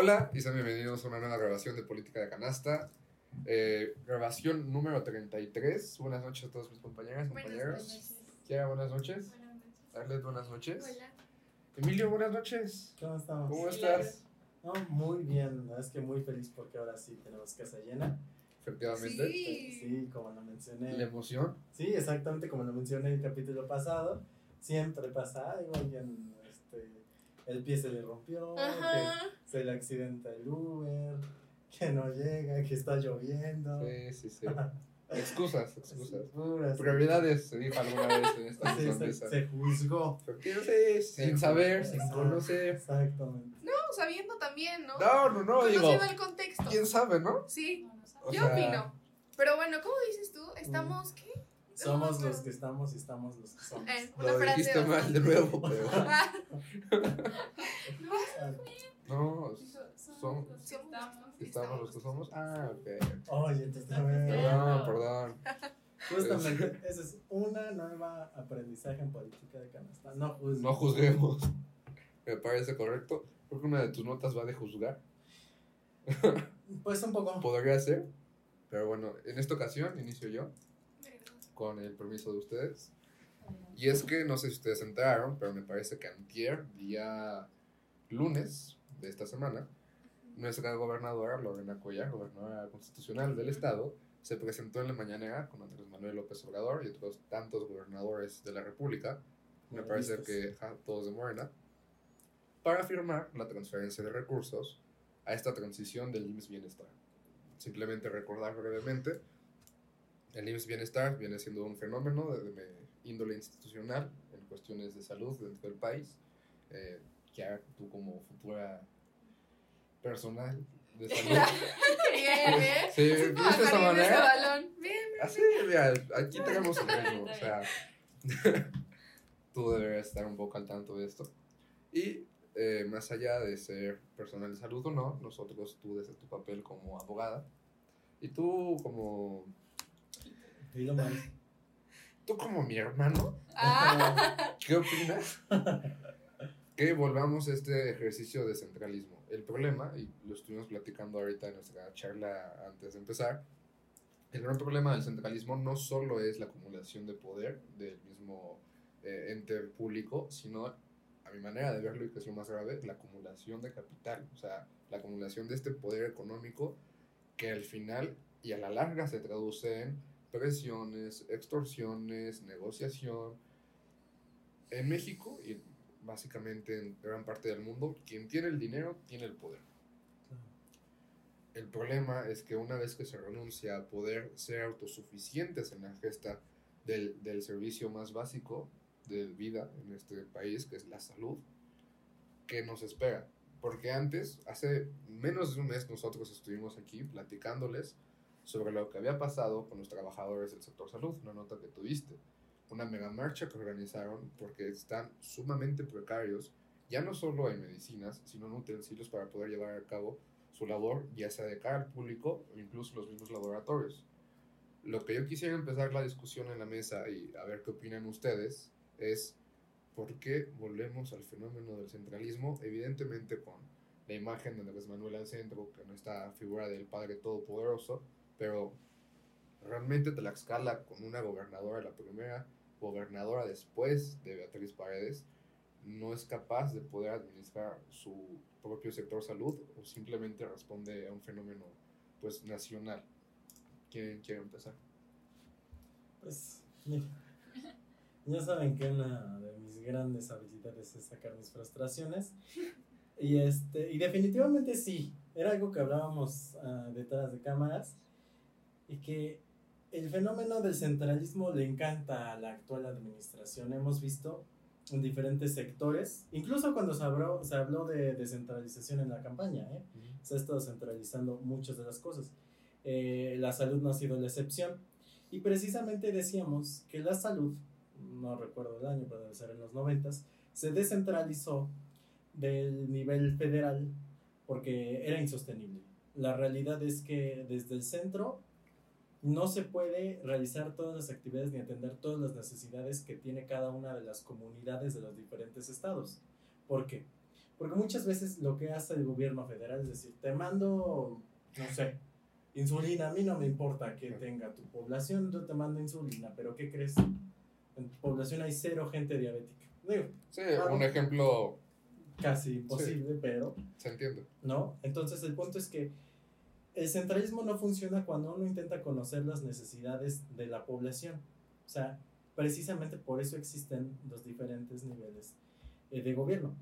Hola y sean bienvenidos a una nueva grabación de Política de Canasta. Eh, grabación número 33. Buenas noches a todos mis compañeras, compañeros. Kiara, buenas noches. Arlet, buenas noches. Hola. Emilio, buenas noches. ¿Cómo estamos? ¿Cómo estás? No, muy bien, es que muy feliz porque ahora sí tenemos casa llena. Efectivamente. Sí. Sí, como lo mencioné. La emoción. Sí, exactamente como lo mencioné en el capítulo pasado. Siempre pasa algo, este, el pie se le rompió, Ajá. que se le accidenta el Uber, que no llega, que está lloviendo. Sí, sí, sí. Excusas, excusas. Puras- Prioridades, se dijo alguna vez en esta Sí, se, se juzgó. Sí, sin saber, sin conocer. Exactamente. No, sabiendo también, ¿no? No, no, no, digo. Conociendo el contexto. ¿Quién sabe, no? Sí, yo sea, opino. Pero bueno, ¿cómo dices tú? ¿Estamos qué? Somos No, los que estamos y estamos los que somos. Eh, una Lo frase. dijiste mal de nuevo, pero. No, Somos son- los que estamos. estamos los que somos. Ah, ok. Oye, entonces también. Perdón, perdón. Justamente, esa es una nueva aprendizaje en política de canasta. No juzguemos. Me parece correcto. Creo que una de tus notas va de juzgar. Pues un poco. Podría ser. Pero bueno, en esta ocasión inicio yo, con el permiso de ustedes. Y es que no sé si ustedes se enteraron, pero me parece que antier, día lunes de esta semana, nuestra gobernadora, Lorena Cuellar, gobernadora constitucional del estado, se presentó en la mañanera con Andrés Manuel López Obrador y otros tantos gobernadores de la República, me parece que ja, todos de Morena, para firmar la transferencia de recursos a esta transición del IMSS Bienestar. Simplemente recordar brevemente, el IMSS Bienestar viene siendo un fenómeno de, de índole institucional en cuestiones de salud dentro del país. Eh, ya tú como futura personal de salud. Bien, bien. Sí, ¿viste esa manera? balón. Bien. Así, mira, aquí tenemos el ritmo, o sea, tú deberías estar un poco al tanto de esto. Y eh, más allá de ser personal de salud o no, nosotros, tú desde tu papel como abogada, y tú como, Dilo mal. tú como mi hermano, Ah, ¿qué opinas? Que volvamos a este ejercicio de centralismo. El problema, y lo estuvimos platicando ahorita en nuestra charla antes de empezar, el gran problema del centralismo no solo es la acumulación de poder del mismo eh, ente público, sino, a mi manera de verlo y que es lo más grave, la acumulación de capital, o sea, la acumulación de este poder económico que al final y a la larga se traduce en presiones, extorsiones, negociación. En México y básicamente en gran parte del mundo, quien tiene el dinero tiene el poder. El problema es que una vez que se renuncia a poder ser autosuficientes en la gesta del, del servicio más básico de vida en este país, que es la salud, ¿qué nos espera? Porque antes, hace menos de un mes, nosotros estuvimos aquí platicándoles sobre lo que había pasado con los trabajadores del sector salud, una nota que tuviste, una mega marcha que organizaron porque están sumamente precarios, ya no solo en medicinas, sino en utensilios para poder llevar a cabo su labor, ya sea de cara al público o incluso los mismos laboratorios. Lo que yo quisiera empezar la discusión en la mesa y a ver qué opinan ustedes es por qué volvemos al fenómeno del centralismo, evidentemente con la imagen de Andrés Manuel al centro, que no está figura del Padre Todopoderoso, pero realmente Tlaxcala con una gobernadora, la primera gobernadora después de Beatriz Paredes, no es capaz de poder administrar su propio sector salud o simplemente responde a un fenómeno pues nacional. ¿Quién quiere empezar? Pues. Ya saben que una de mis grandes habilidades es sacar mis frustraciones. Y este, y definitivamente sí, era algo que hablábamos ah, detrás de cámaras. Y que el fenómeno del centralismo le encanta a la actual administración. Hemos visto en diferentes sectores, incluso cuando se habló, se habló de descentralización en la campaña, ¿eh? se ha estado centralizando muchas de las cosas. Eh, la salud no ha sido la excepción. Y precisamente decíamos que la salud, no recuerdo el año, pero debe ser en los noventas, se descentralizó del nivel federal porque era insostenible. La realidad es que desde el centro no se puede realizar todas las actividades ni atender todas las necesidades que tiene cada una de las comunidades de los diferentes estados. ¿Por qué? Porque muchas veces lo que hace el gobierno federal es decir, te mando, no sé, insulina, a mí no me importa que tenga tu población, yo te mando insulina, pero ¿qué crees? En tu población hay cero gente diabética. Digo, Sí, Claro. un ejemplo casi imposible, pero se entiende. ¿no? Entonces el punto es que el centralismo no funciona cuando uno intenta conocer las necesidades de la población. O sea, precisamente por eso existen los diferentes niveles eh, de gobierno.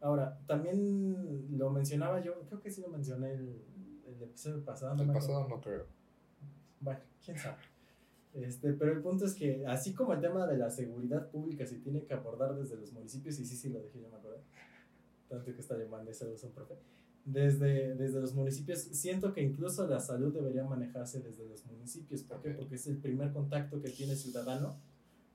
Ahora, también lo mencionaba yo, creo que sí lo mencioné el, el episodio pasado. no El acuerdo. pasado no creo. Bueno, quién sabe. Este, pero el punto es que, así como el tema de la seguridad pública se tiene que abordar desde los municipios, y sí, sí lo dije, yo me acuerdo, tanto que está llamando saludos a un profe, desde, desde los municipios, siento que incluso la salud debería manejarse desde los municipios. ¿Por qué? Porque es el primer contacto que tiene ciudadano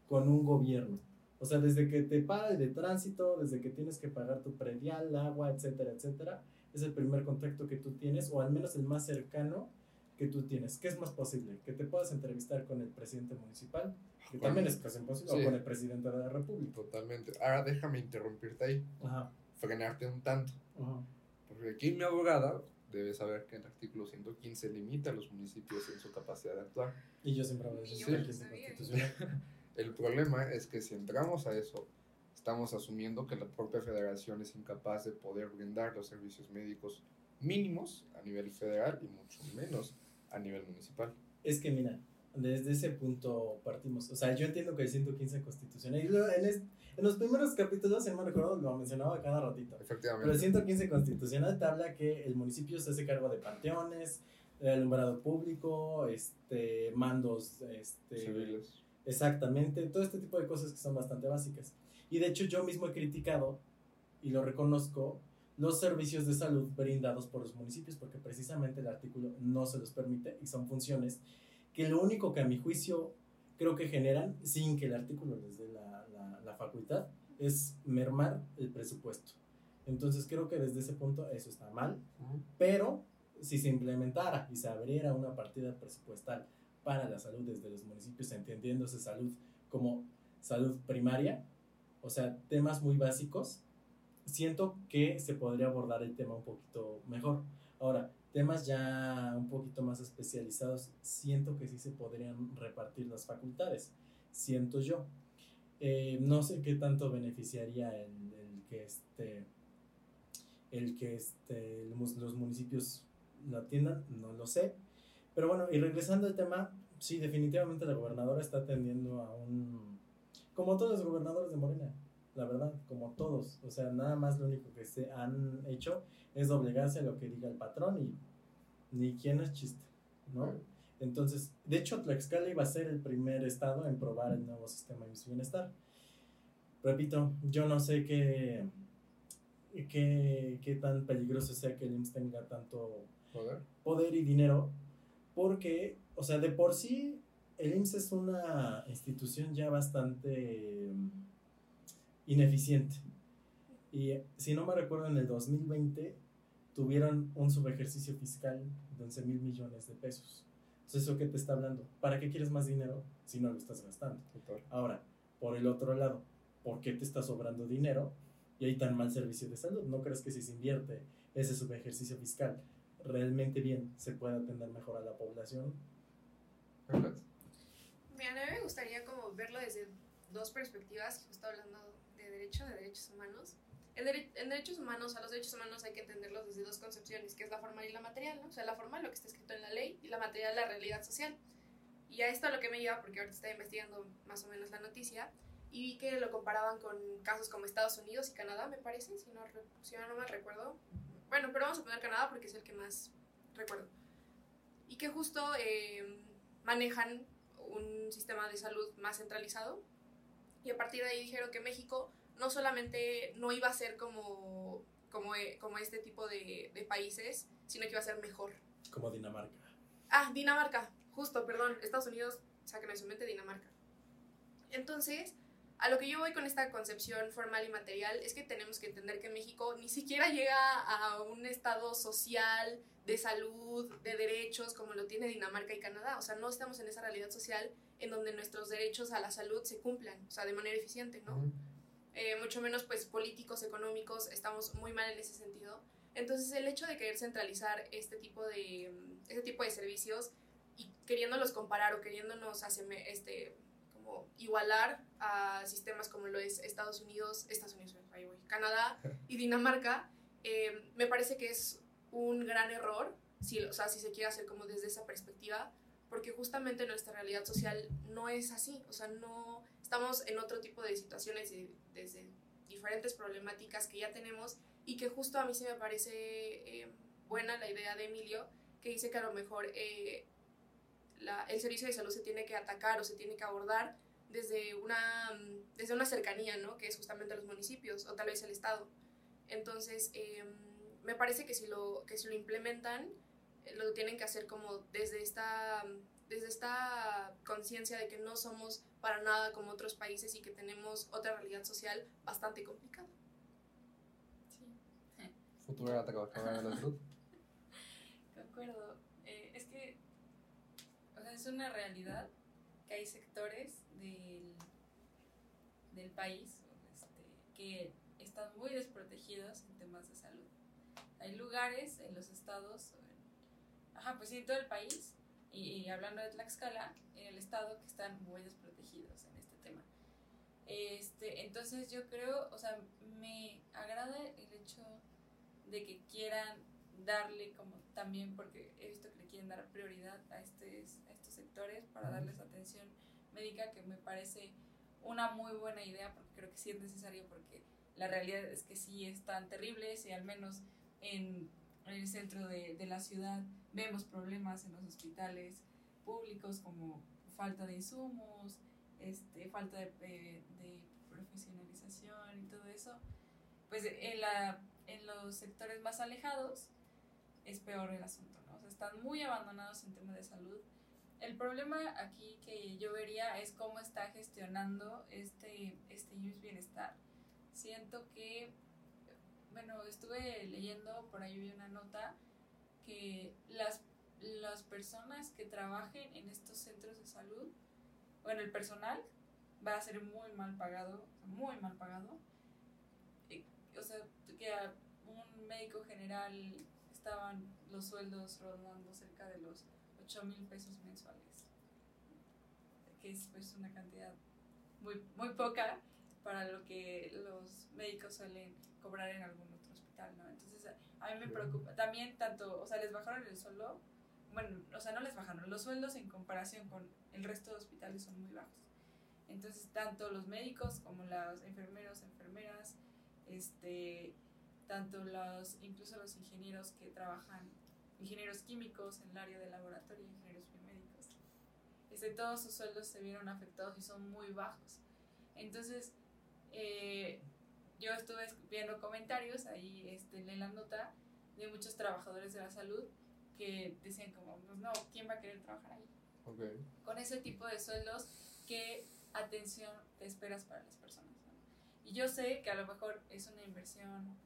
con un gobierno. O sea, desde que te para el de tránsito, desde que tienes que pagar tu predial, agua, etcétera, etcétera, es el primer contacto que tú tienes, o al menos el más cercano que tú tienes. ¿Qué es más posible? Que te puedas entrevistar con el presidente municipal, que Bueno, también es casi imposible, sí. o con el presidente de la república. Totalmente. Ahora déjame interrumpirte ahí, Ajá, frenarte un tanto. ajá. Porque aquí mi abogada debe saber que el artículo 115 limita a los municipios en su capacidad de actuar. Y yo siempre hablo de eso, inconstitucional. El problema es que si entramos a eso, estamos asumiendo que la propia federación es incapaz de poder brindar los servicios médicos mínimos a nivel federal y mucho menos a nivel municipal. Es que mira, desde ese punto partimos. O sea, yo entiendo que el 115 constitucional, y lo- en, es- en los primeros capítulos, me recuerdo, lo mencionaba cada ratito. Pero el Efectivamente. 115 constitucional te habla que el municipio se hace cargo de panteones, alumbrado público, este, mandos, este, Civiles. Exactamente, todo este tipo de cosas que son bastante básicas. Y de hecho yo mismo he criticado, y lo reconozco, los servicios de salud brindados por los municipios, porque precisamente el artículo no se los permite y son funciones que lo único que a mi juicio creo que generan, sin que el artículo les dé la, la- la facultad, es mermar el presupuesto. Entonces creo que desde ese punto eso está mal, pero si se implementara y se abriera una partida presupuestal para la salud desde los municipios, entendiéndose salud como salud primaria, o sea, temas muy básicos, siento que se podría abordar el tema un poquito mejor. Ahora, temas ya un poquito más especializados, siento que sí se podrían repartir las facultades, siento yo. Eh, no sé qué tanto beneficiaría el, que este el que este, los municipios lo atiendan, no lo sé. Pero bueno, y regresando al tema, sí, definitivamente la gobernadora está atendiendo a un... Como todos los gobernadores de Morena, la verdad, como todos. O sea, nada más lo único que se han hecho es doblegarse a lo que diga el patrón y ni quién es chiste, ¿no? Entonces, de hecho, Tlaxcala iba a ser el primer estado en probar el nuevo sistema de bienestar. Repito, yo no sé qué, qué, qué tan peligroso sea que el IMSS tenga tanto Joder. poder y dinero, porque, o sea, de por sí, el IMSS es una institución ya bastante ineficiente. Y si no me recuerdo, en el 2020 tuvieron un subejercicio fiscal de 11 mil millones de pesos. Entonces, ¿eso qué te está hablando? ¿Para qué quieres más dinero si no lo estás gastando? Ahora, por el otro lado, ¿por qué te está sobrando dinero y hay tan mal servicio de salud? ¿No crees que si se invierte ese subejercicio fiscal realmente bien se puede atender mejor a la población? Mira, a mí me gustaría como verlo desde dos perspectivas, justo hablando derecho, de derechos humanos. En, dere- en derechos humanos, a los derechos humanos hay que entenderlos desde dos concepciones, que es la formal y la material, ¿no? O sea, la formal, lo que está escrito en la ley, y la material, la realidad social. Y a esto lo que me lleva, porque ahorita estaba investigando más o menos la noticia, y vi que lo comparaban con casos como Estados Unidos y Canadá, me parece, si no, si no mal recuerdo. Bueno, pero vamos a poner Canadá porque es el que más recuerdo. Y que justo eh, manejan un sistema de salud más centralizado. Y a partir de ahí dijeron que México no solamente no iba a ser como, como, eh, como este tipo de, de países, sino que iba a ser mejor. Como Dinamarca. Ah, Dinamarca, justo, perdón, Estados Unidos, saquen de su mente Dinamarca. Entonces, a lo que yo voy con esta concepción formal y material es que tenemos que entender que México ni siquiera llega a un estado social, de salud, de derechos como lo tiene Dinamarca y Canadá. O sea, no estamos en esa realidad social en donde nuestros derechos a la salud se cumplan, o sea, de manera eficiente, ¿no? Eh, mucho menos pues políticos, económicos, estamos muy mal en ese sentido. Entonces el hecho de querer centralizar este tipo de, este tipo de servicios y queriéndolos comparar o queriéndonos hacer, este, como igualar a sistemas como lo es Estados Unidos, Estados Unidos, ahí voy, Canadá y Dinamarca, eh, me parece que es un gran error, si, o sea, si se quiere hacer como desde esa perspectiva, porque justamente nuestra realidad social no es así, o sea, no estamos en otro tipo de situaciones desde diferentes problemáticas que ya tenemos y que justo a mí sí me parece eh, buena la idea de Emilio, que dice que a lo mejor eh, la, el servicio de salud se tiene que atacar o se tiene que abordar desde una, desde una cercanía, ¿no? Que es justamente los municipios o tal vez el Estado. Entonces, em, me parece que si lo, que si lo implementan, eh, lo tienen que hacer como desde esta, desde esta conciencia de que no somos para nada como otros países y que tenemos otra realidad social bastante complicada. Sí. Futura trabajadora de la salud. De acuerdo. Eh, es que, o sea, es una realidad que hay sectores del, del país este, que están muy desprotegidos en temas de salud. Hay lugares en los estados, ajá, pues sí, en todo el país, y, hablando de Tlaxcala, en el estado que están muy desprotegidos en este tema. Este, entonces yo creo, o sea, me agrada el hecho de que quieran darle como también, porque he visto que le quieren dar prioridad a, este, a estos sectores para darles atención médica, que me parece una muy buena idea, porque creo que sí es necesario, porque la realidad es que sí están terribles y al menos en, el centro de, de, la ciudad vemos problemas en los hospitales públicos como falta de insumos, este, falta de, de, profesionalización y todo eso. Pues en, la, en los sectores más alejados es peor el asunto, ¿no? O sea, están muy abandonados en temas de salud. El problema aquí que yo vería es cómo está gestionando este, este bienestar siento que, bueno, estuve leyendo, por ahí vi una nota, que las, las personas que trabajen en estos centros de salud, bueno, el personal va a ser muy mal pagado, muy mal pagado. O sea, que a un médico general estaban los sueldos rondando cerca de los 8 mil pesos mensuales, que es pues una cantidad muy, muy poca para lo que los médicos suelen cobrar en algún otro hospital, ¿no? Entonces, a mí me preocupa. También tanto, o sea, les bajaron el sueldo, bueno, o sea, no les bajaron, los sueldos en comparación con el resto de hospitales son muy bajos. Entonces, tanto los médicos como los enfermeros, enfermeras, este, tanto los, incluso los ingenieros que trabajan, ingenieros químicos en el área de laboratorio, ingenieros biomédicos, este, todos sus sueldos se vieron afectados y son muy bajos. Entonces, eh, yo estuve viendo comentarios ahí este, en la nota de muchos trabajadores de la salud que decían como, pues no, ¿quién va a querer trabajar ahí? Con ese tipo de sueldos, ¿qué atención te esperas para las personas? Y yo sé que a lo mejor es una inversión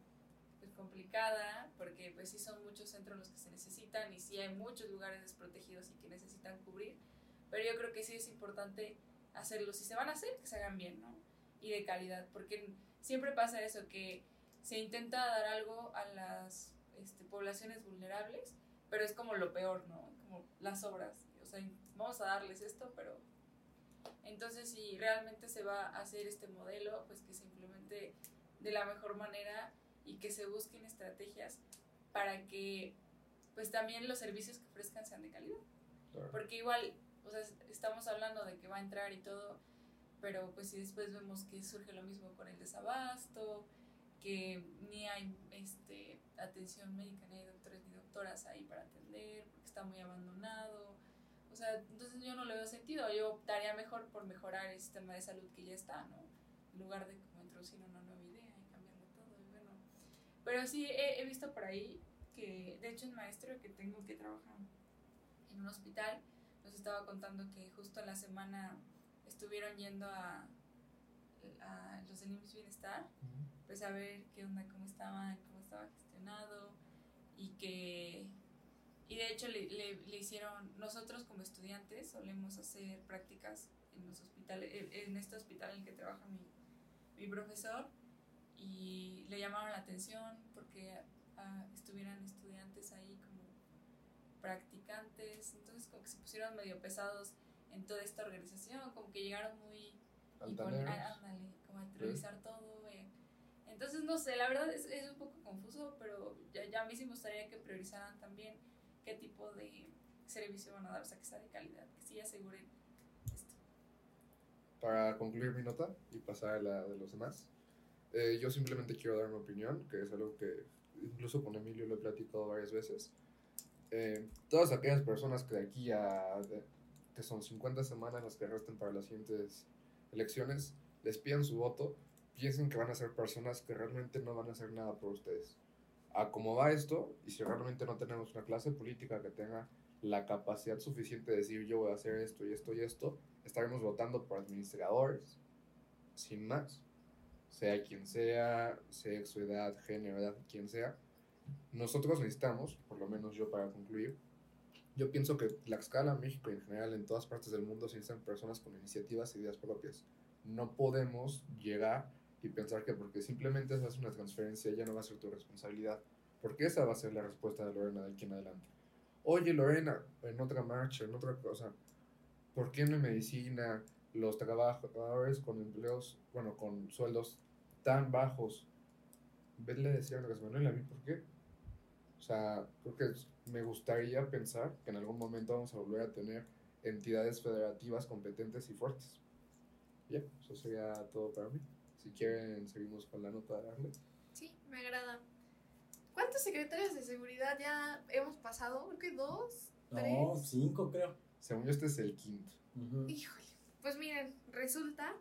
pues, complicada, porque pues sí son muchos centros los que se necesitan y sí hay muchos lugares desprotegidos y que necesitan cubrir, pero yo creo que sí es importante hacerlo. Si se van a hacer, que se hagan bien, ¿no? y de calidad, porque siempre pasa eso, que se intenta dar algo a las este, poblaciones vulnerables, pero es como lo peor, ¿no? Como las obras, o sea, vamos a darles esto, pero... Entonces, si realmente se va a hacer este modelo, pues que se implemente de la mejor manera y que se busquen estrategias para que pues también los servicios que ofrezcan sean de calidad. Porque igual, o sea, estamos hablando de que va a entrar y todo, pero pues si después vemos que surge lo mismo con el desabasto, que ni hay este, atención médica, ni hay doctores ni doctoras ahí para atender, porque está muy abandonado. O sea, entonces yo no le veo sentido. Yo optaría mejor por mejorar el sistema de salud que ya está, ¿no? En lugar de como introducir una nueva idea y cambiarlo todo. Y bueno. Pero sí he, he visto por ahí que, de hecho, un maestro que tengo que trabajar en un hospital nos estaba contando que justo en la semana estuvieron yendo a, a los del IMSS Bienestar, pues a ver qué onda, cómo estaban, cómo estaba gestionado y que... Y de hecho le, le, hicieron, nosotros como estudiantes solemos hacer prácticas en los hospitales, en este hospital en el que trabaja mi, mi profesor y le llamaron la atención porque ah, estuvieran estudiantes ahí como practicantes, entonces como que se pusieron medio pesados en toda esta organización, como que llegaron muy y con, ah, ándale, como a revisar todo. eh. Entonces, no sé, la verdad es, es un poco confuso, pero ya, ya a mí sí me gustaría que priorizaran también qué tipo de servicio van a dar, o sea, que sea de calidad, que sí aseguren esto. Para concluir mi nota y pasar a la de los demás, eh, yo simplemente quiero dar mi opinión, que es algo que incluso con Emilio lo he platicado varias veces. Eh, todas aquellas personas que de aquí a, que son 50 semanas las que resten para las siguientes elecciones, les pidan su voto, piensen que van a ser personas que realmente no van a hacer nada por ustedes. A cómo va esto, y si realmente no tenemos una clase política que tenga la capacidad suficiente de decir yo voy a hacer esto y esto y esto, estaremos votando por administradores, sin más. Sea quien sea, su edad, género, edad, quien sea. Nosotros necesitamos, por lo menos yo para concluir, yo pienso que Tlaxcala, México y en general en todas partes del mundo se necesitan personas con iniciativas y ideas propias. No podemos llegar y pensar que porque simplemente haces una transferencia ya no va a ser tu responsabilidad. Porque esa va a ser la respuesta de Lorena de aquí en adelante. Oye Lorena, en otra marcha, en otra cosa, ¿por qué en medicina los trabajadores con empleos, bueno, con sueldos tan bajos? Vedle decir a Andrés Manuel, a mí, ¿por qué? O sea, creo que me gustaría pensar que en algún momento vamos a volver a tener entidades federativas competentes y fuertes. Ya, eso sería todo para mí. Si quieren, seguimos con la nota de Arle. Sí, me agrada. ¿Cuántos secretarios de seguridad ya hemos pasado? Creo que dos, No, tres. cinco creo. Según yo, este es el quinto. Híjole. Pues miren, resulta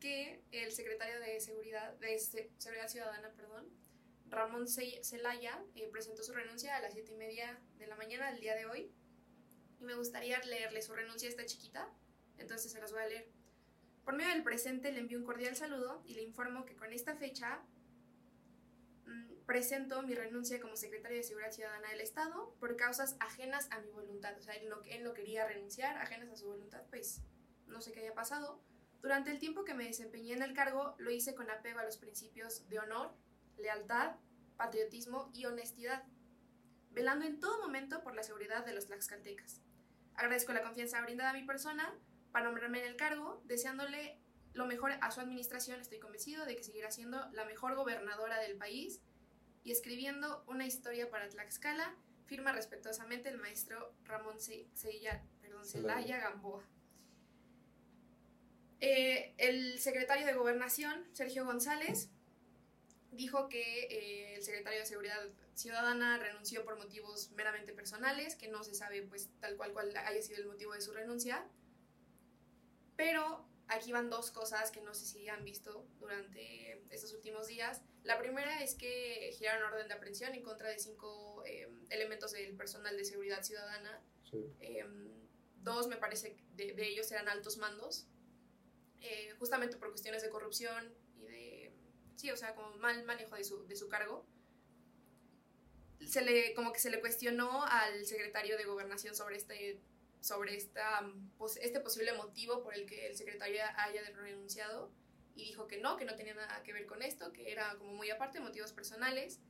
que el secretario de Seguridad, de Se- Seguridad Ciudadana, perdón, Ramón Ce- Celaya, eh, presentó su renuncia a las siete y media de la mañana del día de hoy. Y me gustaría leerle su renuncia a esta chiquita, entonces se las voy a leer. Por medio del presente le envío un cordial saludo y le informo que con esta fecha mm, presento mi renuncia como secretario de Seguridad Ciudadana del Estado por causas ajenas a mi voluntad. O sea, él no, él no quería renunciar, ajenas a su voluntad, pues no sé qué haya pasado. Durante el tiempo que me desempeñé en el cargo, lo hice con apego a los principios de honor, lealtad, patriotismo y honestidad, velando en todo momento por la seguridad de los tlaxcaltecas. Agradezco la confianza brindada a mi persona para nombrarme en el cargo, deseándole lo mejor a su administración. Estoy convencido de que seguirá siendo la mejor gobernadora del país y escribiendo una historia para Tlaxcala. Firma respetuosamente el maestro Ramón Ce- perdón, Celaya. Celaya Gamboa. Eh, el secretario de Gobernación, Sergio González, dijo que eh, el secretario de Seguridad Ciudadana renunció por motivos meramente personales, que no se sabe pues tal cual cuál haya sido el motivo de su renuncia. Pero aquí van dos cosas que no sé si han visto durante estos últimos días. La primera es que giraron orden de aprehensión en contra de cinco eh, elementos del personal de seguridad ciudadana Sí. eh, dos me parece de, de ellos eran altos mandos, eh, justamente por cuestiones de corrupción sí, o sea, como mal manejo de su, de su cargo. Se le, como que se le cuestionó al secretario de gobernación sobre este, sobre esta, pos- este posible motivo por el que el secretario haya renunciado y dijo que no, que no tenía nada que ver con esto, que era como muy aparte, motivos personales.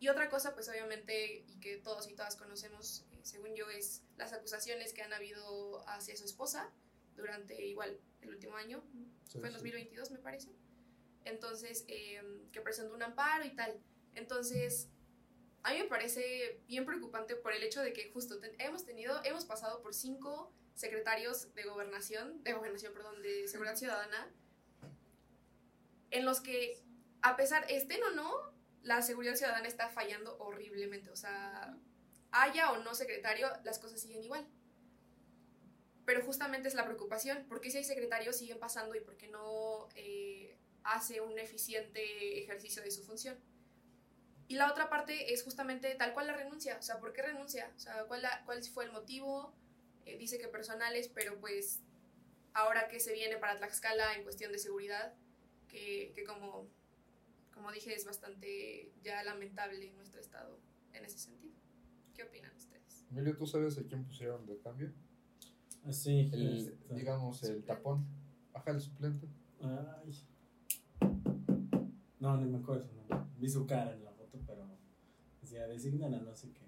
Y otra cosa, pues obviamente, y que todos y todas conocemos, eh, según yo, es las acusaciones que han habido hacia su esposa durante igual el último año, Sí, fue en sí. 2022 me parece. Entonces, eh, que presentó un amparo y tal. Entonces, a mí me parece bien preocupante por el hecho de que justo ten- hemos tenido, hemos pasado por cinco secretarios de gobernación, de gobernación, perdón, de seguridad ciudadana, en los que, a pesar, estén o no, la seguridad ciudadana está fallando horriblemente. O sea, haya o no secretario, las cosas siguen igual. Pero justamente es la preocupación, porque si hay secretarios siguen pasando y porque no eh, hace un eficiente ejercicio de su función. Y la otra parte es justamente tal cual la renuncia, o sea, ¿por qué renuncia? O sea, ¿cuál, la- cuál fue el motivo? Eh, dice que personales, pero pues ahora que se viene para Tlaxcala en cuestión de seguridad, que, que como, como dije es bastante ya lamentable en nuestro estado en ese sentido. ¿Qué opinan ustedes? Emilio, ¿tú sabes a quién pusieron de cambio? Ah, Sí, El, este, digamos, el Suplente. tapón. Ajá, el suplente. Ay. No, ni me acuerdo. no. Vi su cara en la foto, pero decía, designan a no sé qué.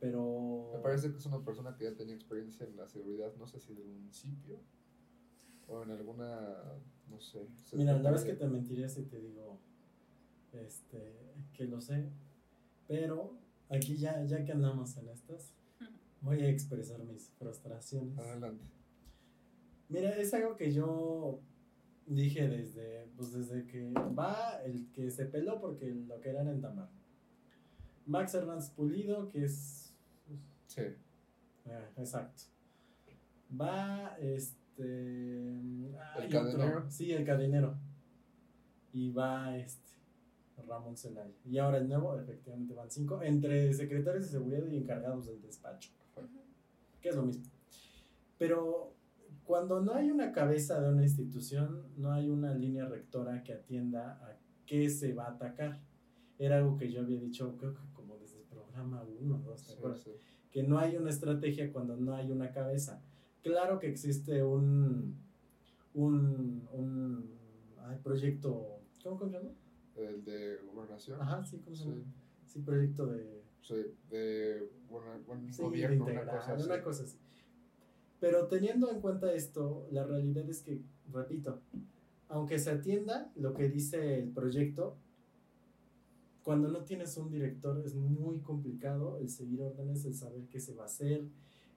Pero... Me parece que es una persona que ya tenía experiencia en la seguridad, no sé si del municipio o en alguna, no sé. Mira, la es que te mentiría si te digo este, que lo sé, pero aquí ya, ya que andamos en estas, voy a expresar mis frustraciones. Adelante. Mira, es algo que yo dije desde, pues desde que va el que se peló porque lo querían entamar. Max Hernández Pulido, que es... Sí. eh, exacto. Va este... hay cadenero? otro, Sí, el cadenero. Y va este... Ramón Zelaya. Y ahora el nuevo, efectivamente van cinco, entre secretarios de seguridad y encargados del despacho que es lo mismo. Pero cuando no hay una cabeza de una institución, no hay una línea rectora que atienda a qué se va a atacar. Era algo que yo había dicho, creo que como desde el programa 1 o 2, ¿te acuerdas? sí. Que no hay una estrategia cuando no hay una cabeza. Claro que existe un, un, un ay, proyecto, ¿cómo se llama? El de gobernación. Ajá, sí, ¿cómo se llama? Sí. Sí, proyecto de... Sí, de buen, buen Sí, gobierno, de una cosa así. una cosa así. Pero teniendo en cuenta esto, la realidad es que, repito, aunque se atienda lo que dice el proyecto, cuando no tienes un director es muy complicado el seguir órdenes, el saber qué se va a hacer,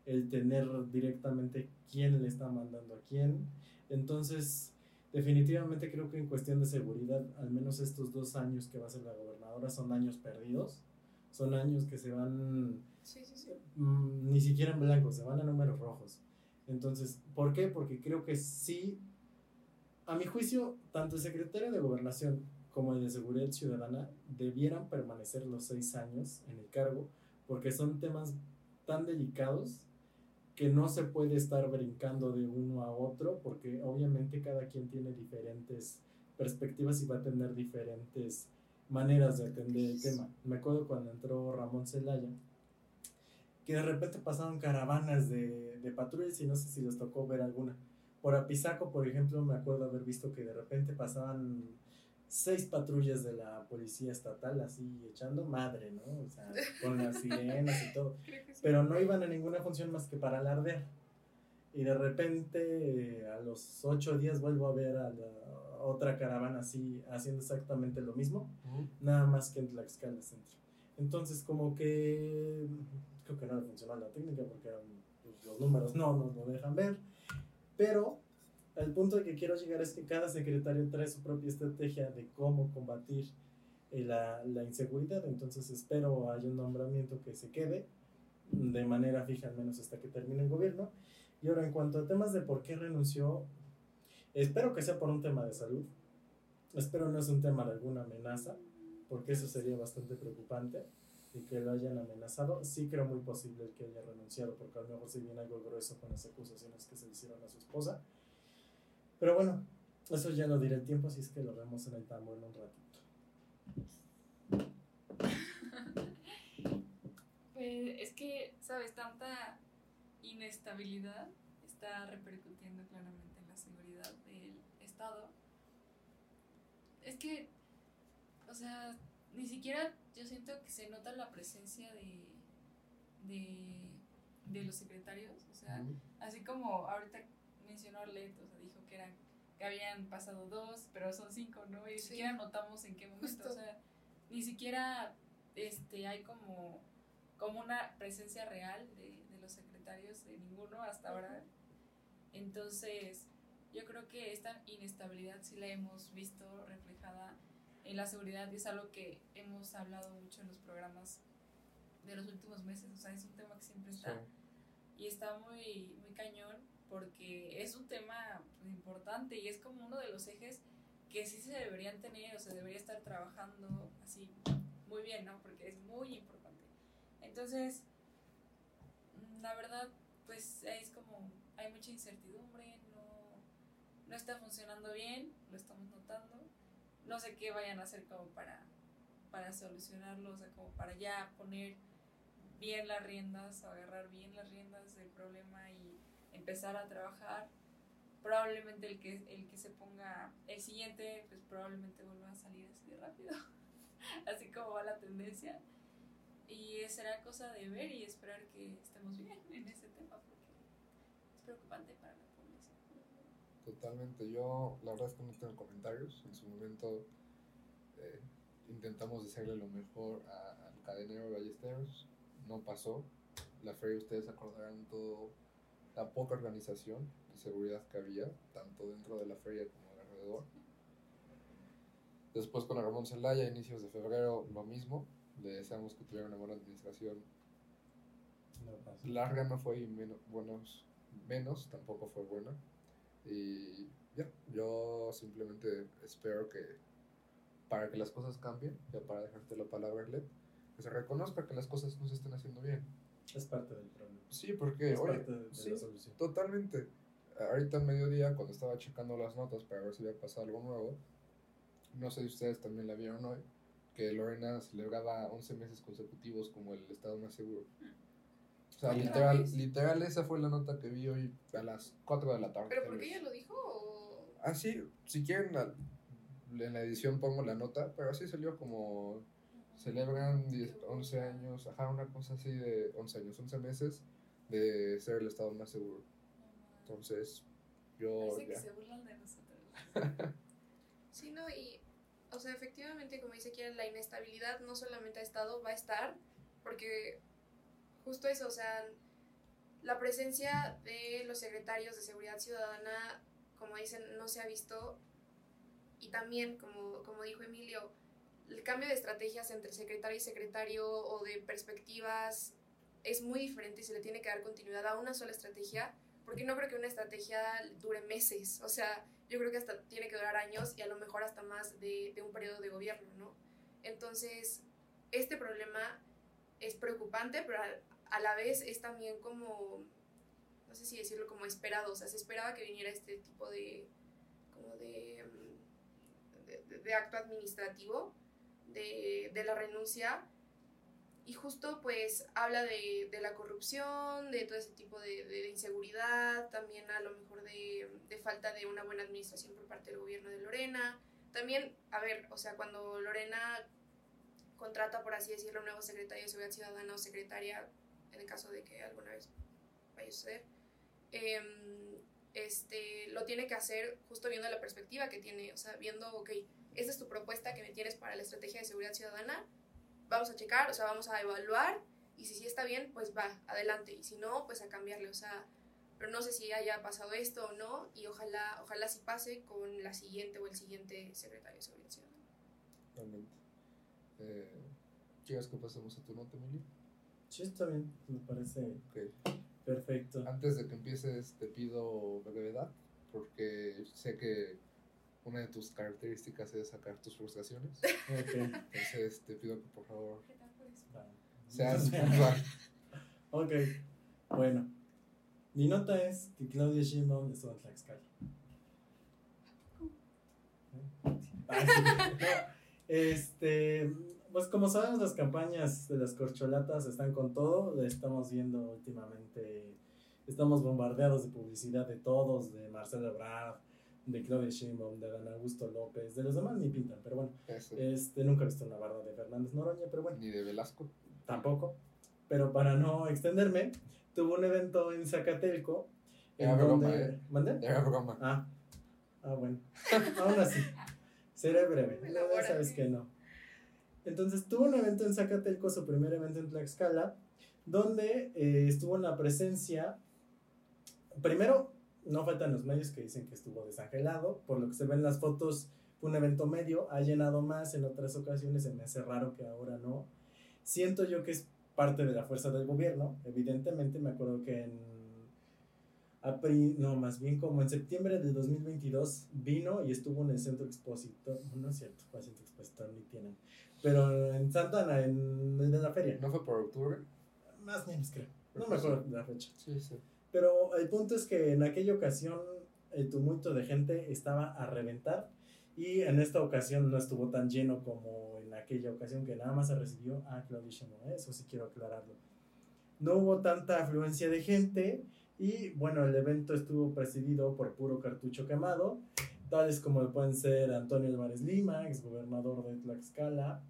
el tener directamente quién le está mandando a quién. Entonces, definitivamente creo que en cuestión de seguridad, al menos estos dos años que va a ser la gobernadora son años perdidos, son años que se van Sí, sí, sí. mm, ni siquiera en blanco, se van a números rojos. Entonces, ¿por qué? Porque creo que sí, a mi juicio, tanto el secretario de Gobernación como el de Seguridad Ciudadana debieran permanecer los seis años en el cargo, porque son temas tan delicados que no se puede estar brincando de uno a otro, porque obviamente cada quien tiene diferentes perspectivas y va a tener diferentes maneras de atender el tema. Me acuerdo cuando entró Ramón Celaya, que de repente pasaban caravanas de, de patrullas y no sé si les tocó ver alguna. Por Apizaco, por ejemplo, me acuerdo haber visto que de repente pasaban seis patrullas de la policía estatal así echando madre, ¿no? O sea, con las sirenas y todo. Sí. Pero no iban a ninguna función más que para alardear. Y de repente, eh, a los ocho días, vuelvo a ver a la otra caravana así, haciendo exactamente lo mismo Ujú. nada más que en Tlaxcala Centro. Entonces, como que creo que no le funcionó la técnica porque pues, los números no nos lo dejan ver, pero el punto al que quiero llegar es que cada secretario trae su propia estrategia de cómo combatir eh, la, la inseguridad, entonces espero haya un nombramiento que se quede de manera fija, al menos hasta que termine el gobierno. Y ahora, en cuanto a temas de por qué renunció, espero que sea por un tema de salud, espero no es un tema de alguna amenaza, porque eso sería bastante preocupante y que lo hayan amenazado. Sí creo muy posible que haya renunciado, porque a lo mejor se viene algo grueso con las acusaciones que se hicieron a su esposa. Pero bueno, eso ya lo diré el tiempo, así es que lo vemos en el tambor en un ratito. Pues es que, ¿sabes? Tanta inestabilidad está repercutiendo claramente en la seguridad del Estado. Es que, o sea, ni siquiera yo siento que se nota la presencia de, de, de los secretarios. O sea, así como ahorita mencionó Arlet, o sea, dijo que eran que habían pasado dos, pero son cinco, ¿no? Y ni Sí. siquiera notamos en qué momento, Justo. o sea, ni siquiera este hay como como una presencia real de, de los secretarios de ninguno hasta ahora. Entonces, yo creo que esta inestabilidad sí la hemos visto reflejada en la seguridad y es algo que hemos hablado mucho en los programas de los últimos meses, o sea, es un tema que siempre está Sí. y está muy, muy cañón porque es un tema pues, importante y es como uno de los ejes que sí se deberían tener o se debería estar trabajando así muy bien, ¿no? Porque es muy importante. Entonces, la verdad, pues es como, hay mucha incertidumbre, no, no está funcionando bien, lo estamos notando. No sé qué vayan a hacer como para, para solucionarlo, o sea, como para ya poner bien las riendas, agarrar bien las riendas del problema y empezar a trabajar. probablemente el que, el que se ponga el siguiente, pues probablemente vuelva a salir así de rápido, así como va la tendencia. Y será cosa de ver y esperar que estemos bien en ese tema, porque es preocupante para. Totalmente. Yo, la verdad es que no tengo comentarios. En su momento eh, intentamos decirle lo mejor a- al cadenero Ballesteros. No pasó. La feria, ustedes acordarán todo la poca organización y seguridad que había, tanto dentro de la feria como alrededor. Después con Ramón Celaya, inicios de febrero, lo mismo. Le deseamos que tuviera una buena administración No larga no fue y menos, buenos, menos tampoco fue buena. Y ya, yo simplemente espero que para que las cosas cambien, ya para dejarte la palabra, Arlet, que se reconozca que las cosas no se estén haciendo bien. Es parte del problema. Sí, porque, es oye, parte de, de sí, la solución. totalmente. Ahorita al mediodía, cuando estaba checando las notas para ver si había pasado algo nuevo, no sé si ustedes también la vieron hoy, que Lorena celebraba 11 meses consecutivos como el estado más seguro. O sea, ¿Otra literal, literal, esa fue la nota que vi hoy a las 4 de la tarde. ¿Pero por qué ella lo dijo? O... Ah, sí, si quieren, la- en la edición pongo la nota, pero así salió como celebran 10, 11 años, ajá, una cosa así de 11 años, 11 meses de ser el estado más seguro. Entonces, yo Parece que ya. se burlan de nosotros. Sí, no, y, o sea, efectivamente, como dice Kiara, la inestabilidad no solamente ha estado, va a estar, porque justo eso, o sea, la presencia de los secretarios de Seguridad Ciudadana, como dicen, no se ha visto, y también, como, como dijo Emilio, el cambio de estrategias entre secretario y secretario o de perspectivas es muy diferente y se le tiene que dar continuidad a una sola estrategia, porque no creo que una estrategia dure meses, o sea, yo creo que hasta tiene que durar años y a lo mejor hasta más de, de un periodo de gobierno, ¿no? Entonces, este problema es preocupante, pero a, la vez es también como, no sé si decirlo como esperado, o sea, se esperaba que viniera este tipo de, como de, mm, de, de- acto administrativo, de, de la renuncia, y justo pues habla de, de la corrupción, de todo ese tipo de inseguridad, también a lo mejor de, de falta de una buena administración por parte del gobierno de Lorena. También, a ver, o sea, cuando Lorena contrata, por así decirlo, un nuevo secretario de Seguridad Ciudadana o secretaria, en el caso de que alguna vez vaya a suceder, em, este, lo tiene que hacer justo viendo la perspectiva que tiene, o sea, viendo, ok, esta es tu propuesta que me tienes para la estrategia de seguridad ciudadana, vamos a checar, o sea, vamos a evaluar y si sí está bien, pues va, adelante y si no, pues a cambiarle, o sea, pero no sé si haya pasado esto o no y ojalá, ojalá sí pase con la siguiente o el siguiente secretario de seguridad ciudadana. Totalmente. Eh, ¿Quieres que pasemos a tu nota, Emilio? Sí, está bien. Me parece Ok. perfecto. Antes de que empieces, te pido brevedad, porque sé que una de tus características es sacar tus frustraciones. Ok. Entonces, te pido que por favor ¿Qué tal por eso? va. seas puntual. Ok, bueno. Mi nota es que Claudia Sheinbaum estuvo en Tlaxcala. Ah, sí. No, Este, pues como sabemos las campañas de las corcholatas están con todo, lo estamos viendo últimamente, estamos bombardeados de publicidad de todos, de Marcelo Ebrard, de Claudia Sheinbaum, de Dan Augusto López, de los demás ni pintan, pero bueno, Eso. este, nunca he visto una barda de Fernández Noroña, pero bueno Ni de Velasco. tampoco. Pero para no extenderme, tuvo un evento en Zacatelco. En Era broma, donde. ¿eh? Era broma. Ah, ah, bueno. Aún así. Seré breve. Ya sabes que no. Entonces tuvo un evento en Zacatelco, su primer evento en Tlaxcala, donde eh, estuvo en la presencia. Primero, no faltan los medios que dicen que estuvo desangelado. Por lo que se ven las fotos, fue un evento medio. Ha llenado más en otras ocasiones. Se me hace raro que ahora no. Siento yo que es parte de la fuerza del gobierno. Evidentemente, me acuerdo que en. no, más bien como en septiembre de 2022 vino y estuvo en el centro expositor. No es cierto, ¿cuál centro expositor? Ni tienen. Pero en Santa Ana, en, en la feria. ¿No fue por octubre? Más menos creo. No me acuerdo de la fecha. Sí, sí. Pero el punto es que en aquella ocasión el tumulto de gente estaba a reventar y en esta ocasión no estuvo tan lleno como en aquella ocasión que nada más se recibió a Claudia Sheinbaum. ¿eh? Eso sí quiero aclararlo. No hubo tanta afluencia de gente Y bueno, el evento estuvo presidido por puro cartucho quemado, tales como pueden ser Antonio Álvarez Lima, exgobernador de Tlaxcala,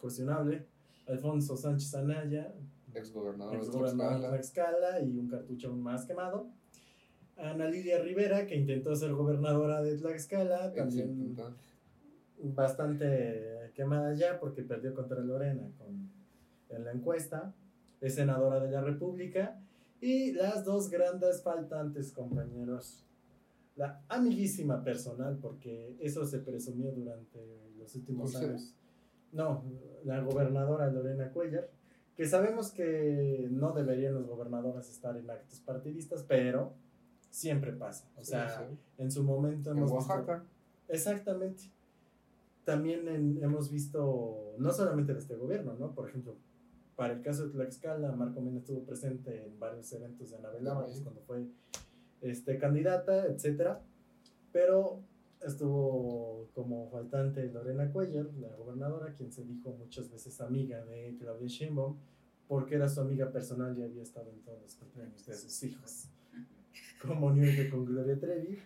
cuestionable, Alfonso Sánchez Anaya, Exgobernador de exgobernador de Tlaxcala. Y un cartucho aún más quemado. Ana Lilia Rivera, que intentó ser gobernadora de Tlaxcala, también bastante quemada ya porque perdió contra Lorena con, en la encuesta. Es senadora de la República. Y las dos grandes faltantes, compañeros. La amiguísima personal, porque eso se presumió durante los últimos años. No, la gobernadora Lorena Cuellar, que sabemos que no deberían los gobernadores estar en actos partidistas, pero siempre pasa. O sea, sí. en su momento En hemos visto- Oaxaca. Exactamente. También en- hemos visto, no solamente de este gobierno, ¿no? Por ejemplo, para el caso de Tlaxcala, Marco Mena estuvo presente en varios eventos de Anabel Sí. cuando fue este, candidata, etcétera. Pero estuvo como faltante Lorena Cuellar, la gobernadora, quien se dijo muchas veces amiga de Claudia Sheinbaum, porque era su amiga personal y había estado en todos los cumpleaños de sus hijos, como New con Gloria Trevi.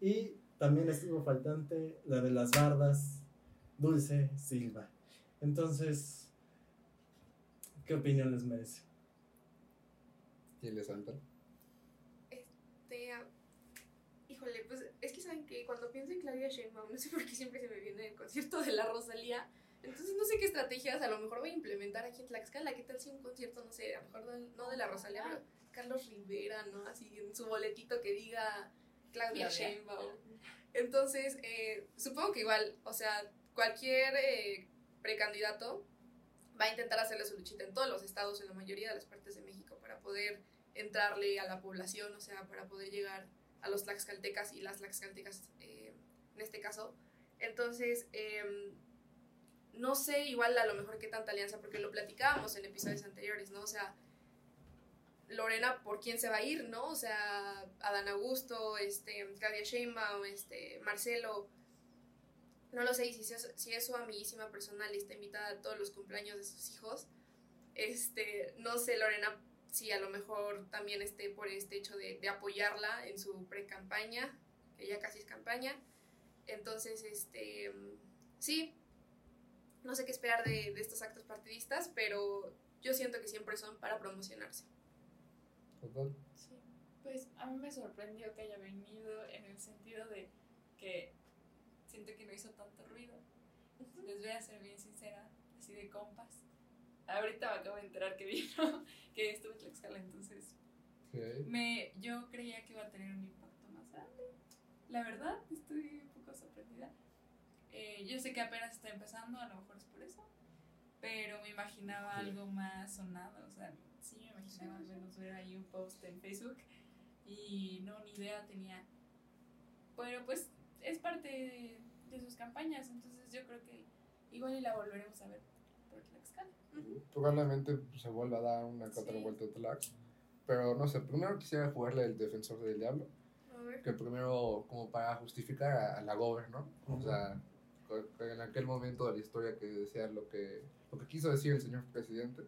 Y también estuvo faltante la de las bardas, Dulce Silva. Entonces, ¿qué opinión les merece? ¿Quién le salta? Este, híjole, pues es que saben que cuando pienso en Claudia Sheinbaum, no sé por qué siempre se me viene el concierto de la Rosalía. Entonces no sé qué estrategias a lo mejor voy a implementar aquí en Tlaxcala. ¿Qué tal si un concierto, no sé, a lo mejor no de la Rosalía, pero Carlos Rivera, ¿no? Así en su boletito que diga Claudia Claudia. Sheinbaum. Entonces, eh, supongo que igual, o sea, cualquier eh, precandidato va a intentar hacerle su luchita en todos los estados, en la mayoría de las partes de México, para poder entrarle a la población, o sea, para poder llegar a los tlaxcaltecas y las tlaxcaltecas eh, en este caso. Entonces, em, no sé igual a lo mejor qué tanta alianza, porque lo platicábamos en episodios anteriores, ¿no? O sea, Lorena, ¿por quién se va a ir, no? O sea, Adán Augusto, este, Claudia Sheinbaum, este, Marcelo, no lo sé, y si es, si es su amiguísima personal y está invitada a todos los cumpleaños de sus hijos, este, no sé, Lorena, si a lo mejor también esté por este hecho de, de apoyarla en su pre-campaña, que ya casi es campaña. Entonces, este, sí, no sé qué esperar de, de estos actos partidistas, pero yo siento que siempre son para promocionarse. Sí, pues a mí me sorprendió que haya venido en el sentido de que siento que no hizo tanto ruido. Les voy a ser bien sincera, así de compas. Ahorita me acabo de enterar que vino, que estuvo en Tlaxcala, entonces Sí. me, yo creía que iba a tener un impacto más grande. La verdad, estoy un poco sorprendida. Eh, yo sé que apenas está empezando, a lo mejor es por eso, pero me imaginaba Sí. algo más sonado. O sea, sí me imaginaba al menos ver ahí un post en Facebook y no, ni idea tenía. Pero pues es parte de, de sus campañas, entonces yo creo que igual y la volveremos a ver por Tlaxcala. Probablemente se vuelva a dar una que otra Sí. vuelta de Tlax. Pero no sé, primero quisiera jugarle el defensor del diablo. A ver. Que primero, como para justificar a, a la Gober, ¿no? O sea, en aquel momento de la historia que decía lo que, lo que quiso decir el señor presidente.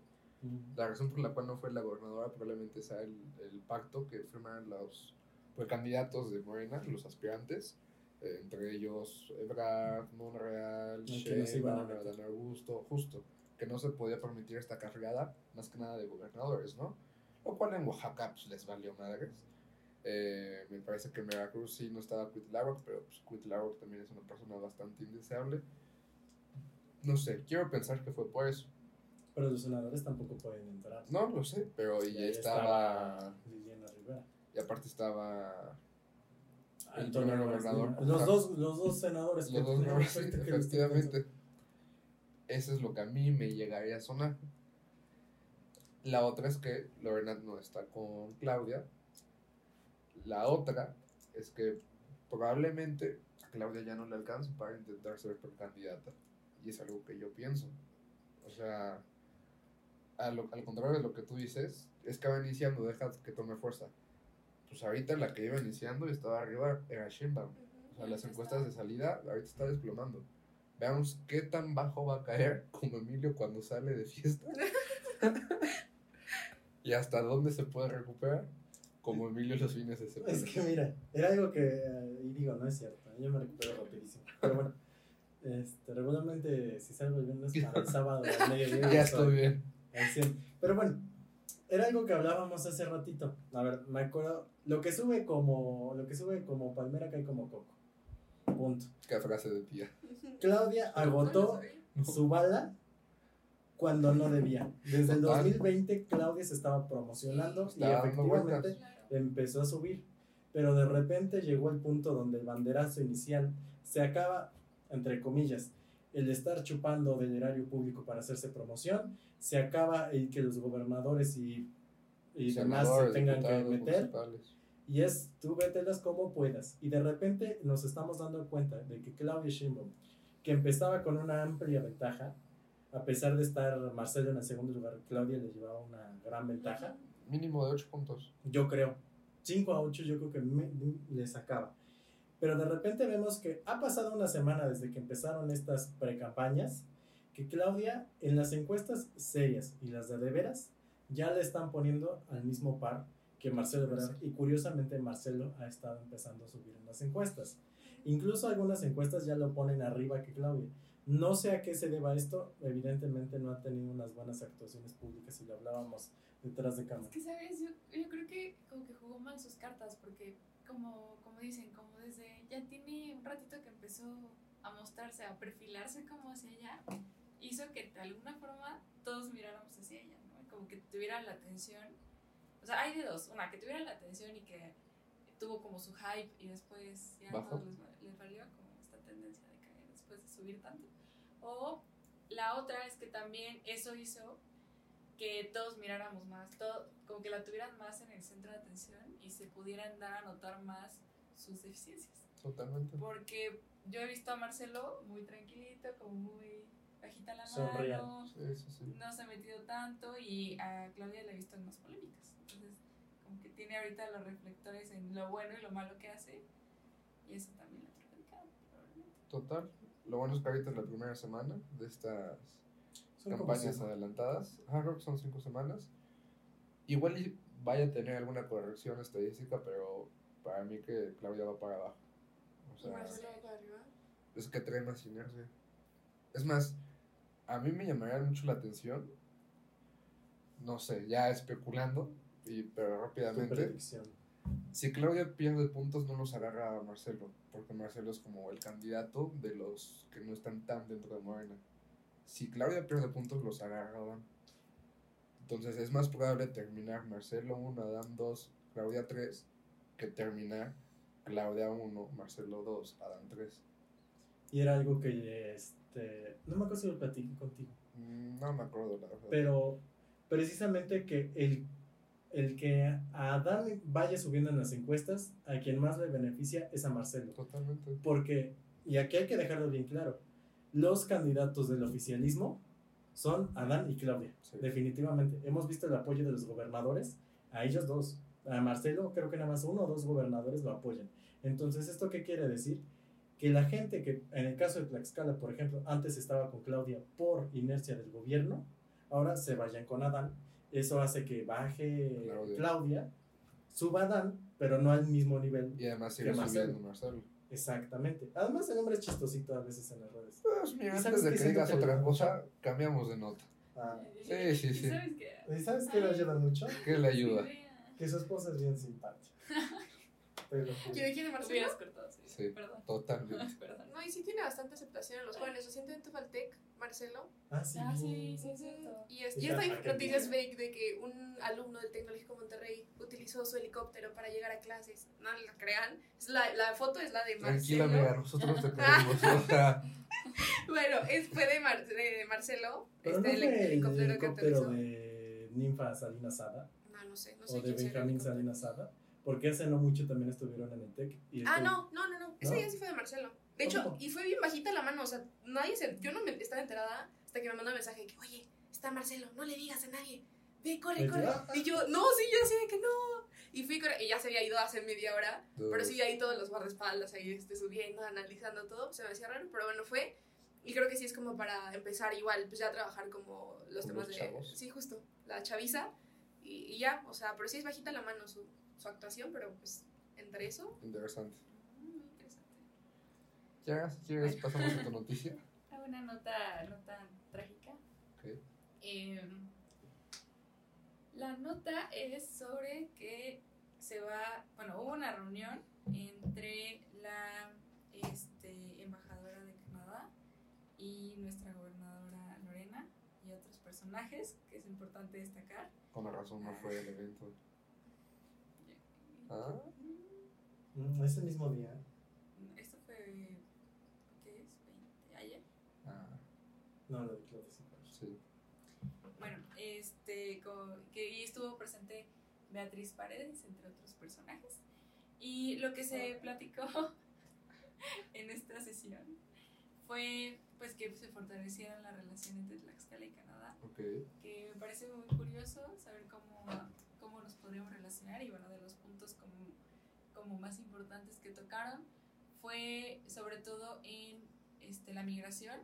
La razón por la cual no fue la gobernadora probablemente sea el, el pacto que firmaron los precandidatos de Morena, los aspirantes, eh, entre ellos Ebrard, Monreal, a Sheinbaum. Adán Augusto, justo, que no se podía permitir esta cargada, más que nada de gobernadores, ¿no? Lo cual en Oaxaca pues, les valió madres. Eh, me parece que en Veracruz sí no estaba Cuitláhuac, pero pues, Cuitláhuac también es una persona bastante indeseable. No sé, quiero pensar que fue por eso. Pero los senadores tampoco pueden entrar. No lo sé, pero Y ya ahí estaba, Liliana Rivera. Y aparte estaba. El Antonio primer Álvarez gobernador. Los dos, los dos senadores. Los dos que los efectivamente. Eso es lo que a mí me llegaría a sonar. La otra es que Lorena no está con Claudia. La otra es que probablemente a Claudia ya no le alcance para intentar ser precandidata. Y es algo que yo pienso. O sea, lo- al contrario de lo que tú dices, es que va iniciando, deja que tome fuerza. Pues ahorita la que iba iniciando y estaba arriba era Sheinbaum. O sea, las encuestas de salida ahorita está desplomando. Veamos qué tan bajo va a caer como Emilio cuando sale de fiesta. ¿Y hasta dónde se puede recuperar? Como Emilio los fines de semana. Es que mira, era algo que, eh, y digo, no es cierto, yo me recupero rapidísimo. Pero bueno, este, regularmente si salgo el viernes para el sábado al mediodía. Ya estoy bien. al 100. Pero bueno, era algo que hablábamos hace ratito. A ver, me acuerdo, lo que sube como, lo que sube como palmera cae como coco. Punto. Qué frase de tía. Claudia agotó su bala cuando no debía. Desde el Total. 2020 Claudia se estaba promocionando y efectivamente empezó a subir. Pero de repente llegó el punto donde el banderazo inicial se acaba, entre comillas, el estar chupando del erario público para hacerse promoción, se acaba el que los gobernadores y, y demás se tengan que meter. municipales. Y es, tú vételas como puedas. Y de repente nos estamos dando cuenta de que Claudia Sheinbaum, que empezaba con una amplia ventaja, a pesar de estar Marcelo en el segundo lugar, Claudia le llevaba una gran ventaja. Mínimo de 8 puntos. Yo creo. 5 a 8 yo creo que me- le sacaba. Pero de repente vemos que ha pasado una semana desde que empezaron estas precampañas, que Claudia en las encuestas serias y las de de veras ya le están poniendo al mismo par que Marcelo Ebrard y curiosamente Marcelo ha estado empezando a subir en las encuestas. Incluso algunas encuestas ya lo ponen arriba que Claudia. No sé a qué se deba esto, evidentemente no ha tenido unas buenas actuaciones públicas y lo hablábamos detrás de Es cámara. que, ¿sabes? Yo, yo creo que como que jugó mal sus cartas porque, como, como dicen, como desde ya tiene un ratito que empezó a mostrarse, a perfilarse como hacia allá, hizo que de alguna forma todos miráramos hacia ella, ¿no? Como que tuvieran la atención. O sea, hay de dos. Una, que tuvieran la atención y que tuvo como su hype y después ya a Bajó. todos les, les valió como esta tendencia de caer después de subir tanto. O la otra es que también eso hizo que todos miráramos más, todo, como que la tuvieran más en el centro de atención y se pudieran dar a notar más sus deficiencias. Totalmente. Porque yo he visto a Marcelo muy tranquilito, como muy bajita la mano, Sí, sí, sí. no se ha metido tanto y a Claudia la he visto en más polémicas. Que tiene ahorita los reflectores en lo bueno y lo malo que hace y eso también lo ha perjudicado, probablemente. Total. Lo bueno es que ahorita es la primera semana de estas Son campañas adelantadas. Ajá, creo que son cinco semanas. Igual y vaya a tener alguna corrección estadística, pero para mí que Claudia va para abajo. O sea, Marcelo va para arriba. es que trae más inercia. Es más, a mí me llamaría mucho la atención, no sé, ya especulando, y, pero rápidamente, si Claudia pierde puntos no los agarra a Marcelo, porque Marcelo es como el candidato de los que no están tan dentro de Morena. Si Claudia pierde puntos los agarra Adán. Entonces es más probable terminar Marcelo 1, Adán 2, Claudia 3, que terminar Claudia 1, Marcelo 2, Adán 3. Y era algo que, este, no me acuerdo si lo platiqué contigo, Mm, No me acuerdo la verdad. pero precisamente que el, el que a Adán vaya subiendo en las encuestas, a quien más le beneficia es a Marcelo. Totalmente. Porque, y aquí hay que dejarlo bien claro, los candidatos del oficialismo son Adán y Claudia. Sí. Definitivamente. Hemos visto el apoyo de los gobernadores a ellos dos. A Marcelo, creo que nada más uno o dos gobernadores lo apoyan. Entonces, ¿esto qué quiere decir? Que la gente que, en el caso de Tlaxcala, por ejemplo, antes estaba con Claudia por inercia del gobierno, ahora se vayan con Adán. Eso hace que baje Claudia. Claudia, suba Adán, pero no al mismo nivel. Y además sigue Que Marcelo. subiendo Marcelo. Exactamente. Además, el hombre es chistosito a veces en las redes. Pues mira, ¿Y antes sabes de que digas otra cosa, cambiamos de nota. Ah, Sí, sí, ¿Y sí. ¿Sabes qué? ¿Y sabes qué le ayuda mucho? ¿Qué le ayuda? Que su esposa es bien simpática. Juro. ¿Quién quiere Marcelo? Cortado, sí. Sí. Perdón. Totalmente. Perdón. No, y sí tiene bastante aceptación en los jóvenes. Recientemente fue al TEC, Marcelo. Ah, sí. Ah, sí, sí, es cierto. Y, es, Y y esta ya, ¿para noticias qué? fake de que un alumno del Tecnológico Monterrey utilizó su helicóptero para llegar a clases. No la crean. Es la, la foto es la de Tranquila, Marcelo. amiga, nosotros te creemos. O sea, Bueno, es, fue de, Mar- de Marcelo. Pero no este, fue el helicóptero que helicóptero aterrizó. de Ninfa Salinas Sada No, no sé. No sé o de el Benjamín. Salinas Sada. Porque hace no mucho también estuvieron en el TEC. Ah, no, no, no, no. Ese ¿No? día sí fue de Marcelo. De hecho, y fue bien bajita la mano. O sea, nadie se. Yo no me estaba enterada hasta que me mandó un mensaje que, oye, está Marcelo, no le digas a nadie. Ve, corre, ¿De corre. qué? Y yo, no, sí, yo decía que no. Y fui, corre- y ya se había ido hace media hora. Pero sí, ahí todos los guardaespaldas ahí este, subiendo, analizando todo. Se me hacía raro, pero bueno, fue. Y creo que sí es como para empezar igual, pues ya a trabajar como los Con temas los de. Sí, justo. La chaviza. Y, y ya, o sea, pero sí es bajita la mano su, su actuación, pero pues entre eso. Interesante. Ya, si quieres, pasamos a tu noticia. Ah, Una nota no tan trágica. Ok. Eh, la nota es sobre que se va, bueno, hubo una reunión entre la este, embajadora de Canadá y nuestra gobernadora Lorena y otros personajes que es importante destacar. Con la razón no fue el evento. Ah, Mm, Ese mismo día. Esto fue, ¿qué es? 20, ayer. ah, No, lo de Zimmer. sí. Bueno, este, co- que estuvo presente Beatriz Paredes, entre otros personajes. Y lo que se platicó en esta sesión fue pues que se fortalecieran las relaciones entre Tlaxcala y Canadá, Ok. que me parece muy curioso saber cómo, cómo nos podríamos relacionar y bueno, de los puntos como, como más importantes que tocaron fue sobre todo en este, la migración,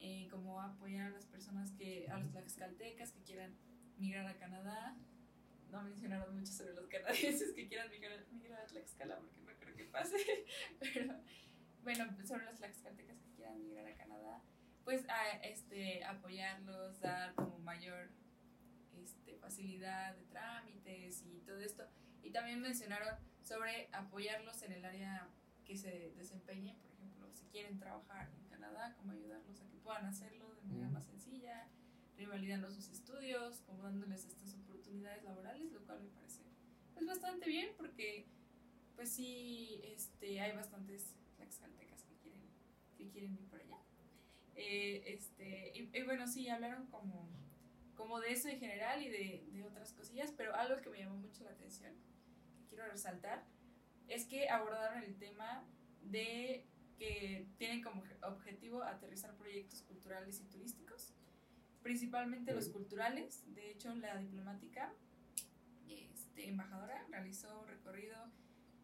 eh, como apoyar a las personas que, a los tlaxcaltecas que quieran migrar a Canadá. No mencionaron mucho sobre los canadienses que quieran migrar, migrar a Tlaxcala porque no creo que pase, pero bueno, sobre los tlaxcaltecas que quieran migrar a Canadá, pues a, este, apoyarlos, dar como mayor este, facilidad de trámites y todo esto. Y también mencionaron sobre apoyarlos en el área que se desempeñen, por ejemplo, si quieren trabajar en Canadá, como ayudarlos a que puedan hacerlo de manera más sencilla, revalidando sus estudios, como dándoles estas oportunidades laborales, lo cual me parece pues bastante bien porque pues sí este, hay bastantes tlaxcaltecas que quieren, que quieren ir por allá. Eh, este, y, y bueno, sí, hablaron como, como de eso en general y de, de otras cosillas, pero algo que me llamó mucho la atención, que quiero resaltar, es que abordaron el tema de que tienen como obje- objetivo aterrizar proyectos culturales y turísticos, principalmente los culturales. De hecho, la diplomática este, embajadora realizó un recorrido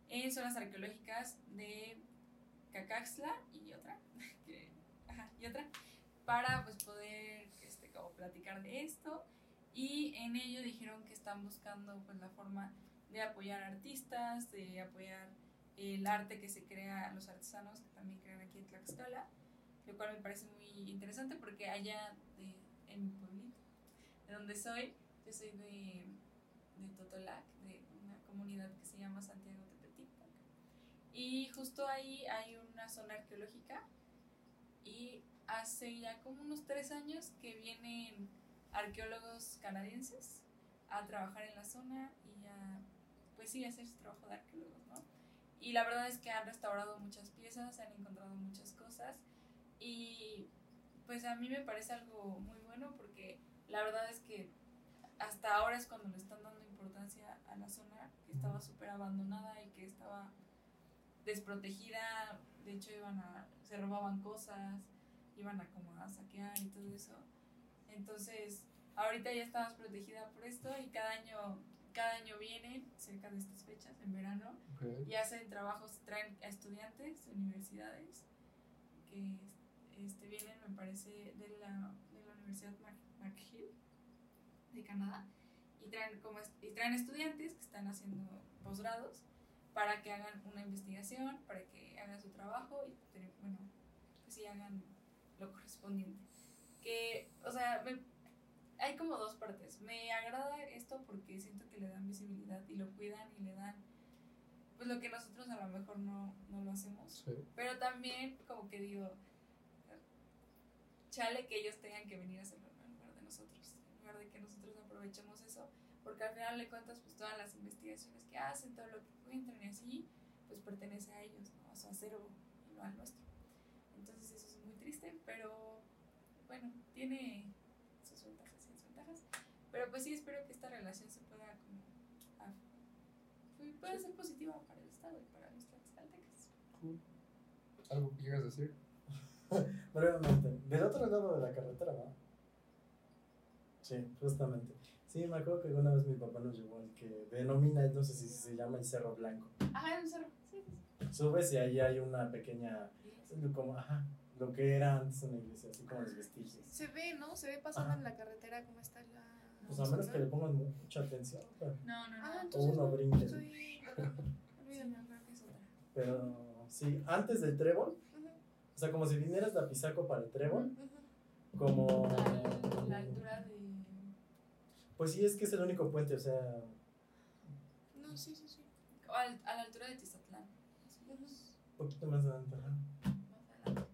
en zonas arqueológicas de Cacaxla y otra, que- ajá, y otra para pues poder este, como platicar de esto y en ello dijeron que están buscando pues la forma de apoyar artistas, de apoyar el arte que se crea, los artesanos que también crean aquí en Tlaxcala, lo cual me parece muy interesante porque allá de, en mi pueblito, de donde soy, yo soy de, de Totolac, de una comunidad que se llama Santiago Tepetipac. Y justo ahí hay una zona arqueológica y hace ya como unos tres años que vienen arqueólogos canadienses a trabajar en la zona y a, pues sí, hacer su trabajo de arqueólogos, ¿no? Y la verdad es que han restaurado muchas piezas, han encontrado muchas cosas y pues a mí me parece algo muy bueno porque la verdad es que hasta ahora es cuando le están dando importancia a la zona que estaba súper abandonada y que estaba desprotegida, de hecho iban a, se robaban cosas, iban a como a saquear y todo eso. Entonces, ahorita ya está más protegida por esto y cada año, cada año vienen cerca de estas fechas, en verano, y hacen trabajos, traen a estudiantes de universidades que este, vienen, me parece, de la, de la Universidad McGill de Canadá y traen, como y traen estudiantes que están haciendo posgrados para que hagan una investigación, para que hagan su trabajo y, bueno, pues sí hagan lo correspondiente. Que, o sea, me- hay como dos partes. Me agrada esto porque siento que le dan visibilidad y lo cuidan y le dan pues lo que nosotros a lo mejor no, no lo hacemos. Sí. Pero también como que digo, chale que ellos tengan que venir a hacerlo ¿no? en lugar de nosotros, en lugar de que nosotros aprovechemos eso, porque al final de cuentas pues todas las investigaciones que hacen, todo lo que encuentran y así, pues pertenece a ellos, ¿no? a su acervo y no al nuestro. Entonces eso es muy triste, pero bueno, tiene sus ventajas y desventajas. Pero pues sí espero que esta relación se pueda como a- pues, pueda ser positiva para el Estado y para los tlaxcaltecas. Cool. ¿Algo que quieras decir? Brevemente, del otro lado de la carretera, ¿no? Sí, justamente. Sí, me acuerdo que una vez mi papá nos llevó al que denomina, no sé si se llama el Cerro Blanco. Ajá, un cerro. Sí. Subes y ahí hay una pequeña, como, ajá, lo que era antes una iglesia, así como los vestigios. Se ve, ¿no? Se ve pasando Ajá. en la carretera cómo está la... Pues a menos que le pongan mucha atención. pero- No, no, no. Ah, O uno no, brinque. estoy- creo que es otra. Pero sí, antes del trébol, Ujú, o sea, como si vinieras de Apizaco para el trébol, ujú. como. A la altura de. Pues sí, es que es el único puente, o sea. No, sí, sí, sí. o al- a la altura de Tizatlán. Un poquito más adelante. Más adelante.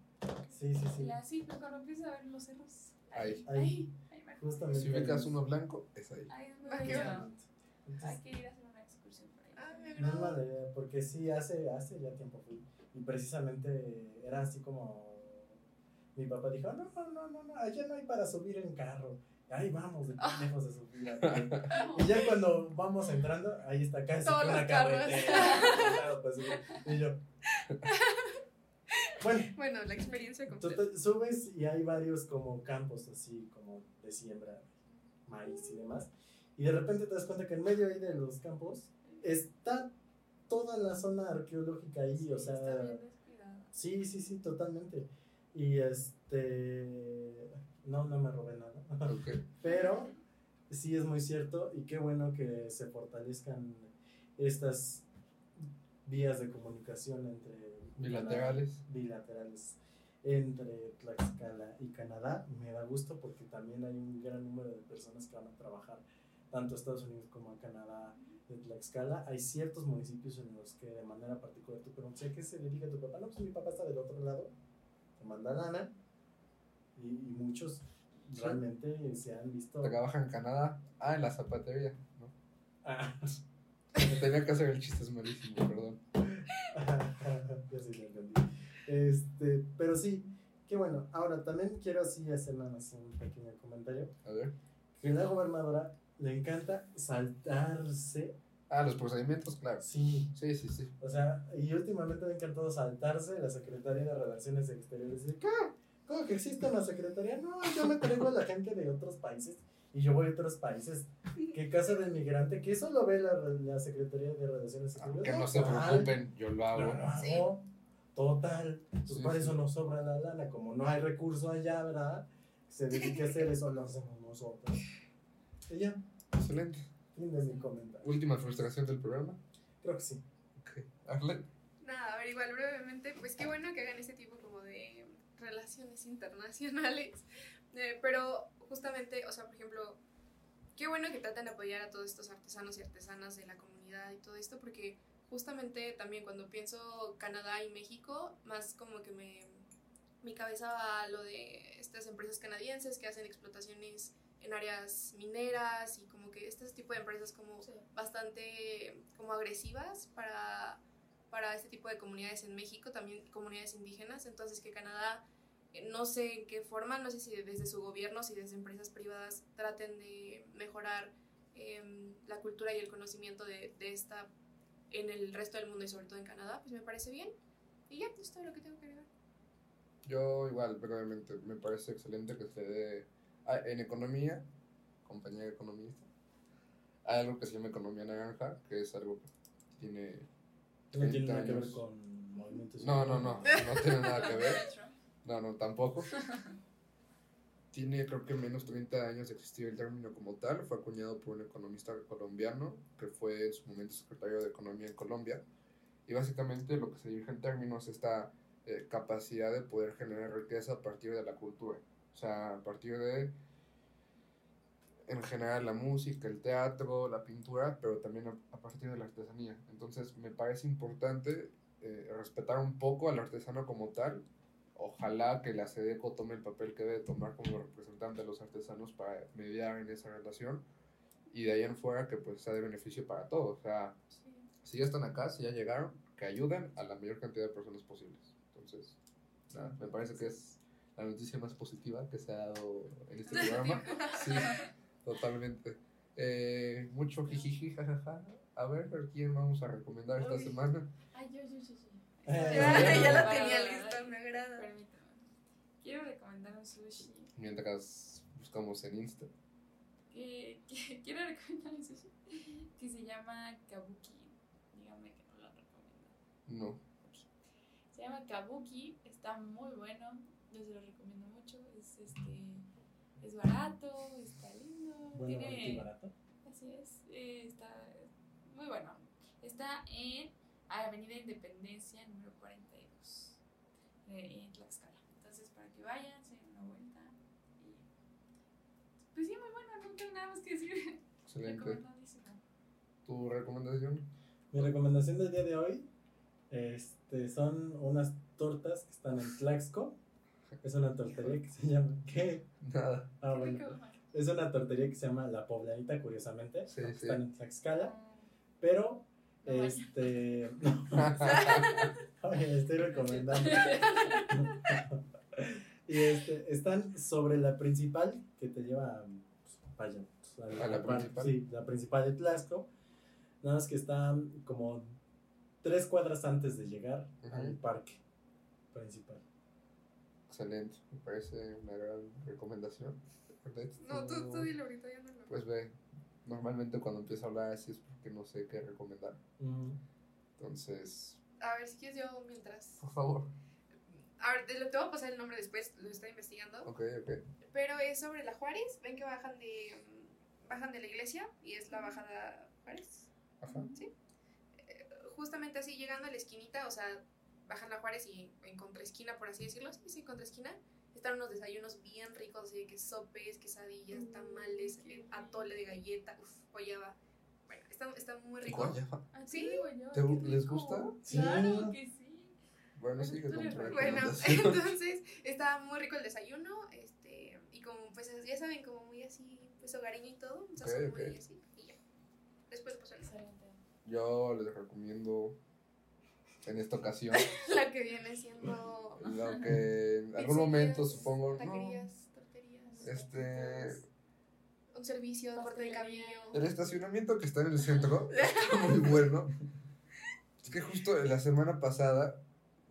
Sí, sí, sí. Y así, pero cuando empiezas a ver los cerros. Ahí. Ahí, Ahí. Justamente. Si ubicas uno blanco, es ahí. Ahí es muy qué bonito. Exactamente. Hay Entonces, que ir a hacer una excursión por ahí. Ah, me no es agrada. mala idea, porque sí, hace, hace ya tiempo fui. Y precisamente era así como. Mi papá dijo: No, no, no, no, allá no hay para subir en carro. Ahí vamos, de lejos de subir. a pie". Y ya cuando vamos entrando, ahí está casi Todos una los carros. carretera. Claro, pues, y yo. Bueno, Bueno, la experiencia completa. tú te subes y hay varios como campos así, como de siembra, maíz y demás. Y de repente te das cuenta que en medio ahí de los campos está toda la zona arqueológica ahí, o Está sea, bien descuidado. sí, sí, sí, totalmente. Y este, no, no me robé nada. Ok. Pero sí es muy cierto y qué bueno que se fortalezcan estas vías de comunicación entre Bilaterales. bilaterales entre Tlaxcala y Canadá. Me da gusto porque también hay un gran número de personas que van a trabajar tanto a Estados Unidos como a Canadá de Tlaxcala. Hay ciertos municipios en los que de manera particular tú preguntas, ¿a qué se dedica tu papá? No, pues mi papá está del otro lado, te manda lana y, y muchos Sí. realmente se han visto... Trabaja en Canadá. Ah, en la zapatería. ¿no? Ah, Tenía que hacer el chiste, es malísimo, perdón. ya sí lo entendí. Este, pero sí, qué bueno. Ahora también quiero así hacer nada más un pequeño comentario. A ver. Que la gobernadora le encanta saltarse. Ah, los procedimientos, claro. Sí. Sí, sí, sí. O sea, y últimamente le ha encantado saltarse la Secretaría de Relaciones Exteriores. Y, ¿Qué? ¿Cómo que existe una secretaría? No, yo me traigo a la gente de otros países y yo voy a otros países. ¿Qué casa de migrante? Que eso lo ve la, la Secretaría de Relaciones Exteriores. Que no se preocupen, yo lo Lo hago. hago. Sí. Total. Pues Sí, para sí. eso nos sobra la lana. Como no hay recurso allá, ¿verdad? Se dedique a hacer eso, lo hacemos nosotros. Y ya, Excelente. fin de mi comentario. Última frustración del programa. Creo que sí. Ok. Arlen. Nada, a ver, igual brevemente, pues qué bueno que hagan este tipo como de relaciones internacionales. Eh, pero justamente, o sea, por ejemplo, qué bueno que traten de apoyar a todos estos artesanos y artesanas de la comunidad y todo esto, porque justamente también cuando pienso Canadá y México, más como que me mi cabeza va a lo de estas empresas canadienses que hacen explotaciones en áreas mineras y como que este tipo de empresas como Sí. bastante como agresivas para, para este tipo de comunidades en México, también comunidades indígenas, entonces que Canadá, no sé en qué forma, no sé si desde su gobierno, si desde empresas privadas traten de mejorar em, la cultura y el conocimiento de, de esta en el resto del mundo y sobre todo en Canadá, pues me parece bien. Y ya, esto es todo lo que tengo que agregar. Yo igual, brevemente, me parece excelente que se dé ah, en economía, compañía economista, hay algo que se llama economía naranja, que es algo que tiene... No tiene 30 nada que ver años. con movimientos. No, no, no, no tiene nada que ver. No, no, tampoco. Tiene creo que menos 30 años de existir el término como tal. Fue acuñado por un economista colombiano que fue en su momento secretario de Economía en Colombia. Y básicamente lo que se dirige en términos es esta eh, capacidad de poder generar riqueza a partir de la cultura. O sea, a partir de, en general, la música, el teatro, la pintura, pero también a, a partir de la artesanía. Entonces, me parece importante eh, respetar un poco al artesano como tal ojalá que la SEDECO tome el papel que debe tomar como representante de los artesanos para mediar en esa relación y de ahí en fuera que pues sea de beneficio para todos. O sea, si ya están acá, si ya llegaron, que ayuden a la mayor cantidad de personas posibles. Entonces, nada, me parece que es la noticia más positiva que se ha dado en este programa. Sí, totalmente. Eh, mucho jijiji, jajaja. A ver, ¿a quién vamos a recomendar esta Uy. semana? Ay, yo, yo, yo, yo. Eh, ya la tenía lista, me agrada. Permítame. Quiero recomendar un sushi. Mientras buscamos en Insta. Que, que- quiero recomendar un sushi que se llama Kabuki. Dígame que no lo recomiendo. No. Se llama Kabuki, está muy bueno, yo se lo recomiendo mucho. Es este Es barato, está lindo. Bueno, tiene, barato. Así es, eh, está muy bueno. Está en Avenida Independencia número 42, eh, en Tlaxcala. Entonces, para que vayan, se den una vuelta. Y, pues sí, muy bueno, no tengo nada más que decir. Excelente. Recomendadísimo. ¿Tu recomendación? Mi recomendación del día de hoy este, son unas tortas que están en Tlaxco. Es una tortería que se llama. ¿Qué? Nada. Ah, bueno. Es una tortería que se llama La Pobladita, curiosamente. Sí, sí. Están en Tlaxcala. Pero, No este. Oye, estoy recomendando. y este, están sobre la principal que te lleva pues, vaya, pues, ¿A la principal? Sí, la principal de Tlaxco. Nada más que está como tres cuadras antes de llegar al parque principal. Excelente. Me parece una gran recomendación. No, tú, tú dilo ahorita, yo no lo. Pues ve, normalmente cuando empiezo a hablar así es porque no sé qué recomendar. Ujú. Entonces, A ver, si quieres yo mientras. por favor. A ver, te, lo- te voy a pasar el nombre después, lo estoy investigando. Ok, ok. Pero es sobre la Juárez. Ven que bajan de mm, bajan de la iglesia y es la bajada Juárez. Ajá. ¿Sí? Eh, justamente así llegando a la esquinita, o sea, bajan la Juárez y en contraesquina, por así decirlo, sí, sí, contraesquina, están unos desayunos bien ricos, así de que sopes, quesadillas, Mm, tamales, eh, atole de galleta, uff, guayaba. Bueno, está, está muy rico. Guayaba. Ah, Sí. guayaba, ¿Te qué gu- les gusta? Sí. Claro que sí. Bueno, tu re- Bueno, entonces estaba muy rico el desayuno, este, y como, pues ya saben, como muy así, pues hogareño y todo, un sazón Ok, ok. muy así, y ya. Después pues el. Yo les recomiendo en esta ocasión La que viene siendo lo que en algún momento supongo. No, Taquerías, torterías. este. Un servicio de corte de cabello. El estacionamiento que está en el centro está muy bueno. Es que justo la semana pasada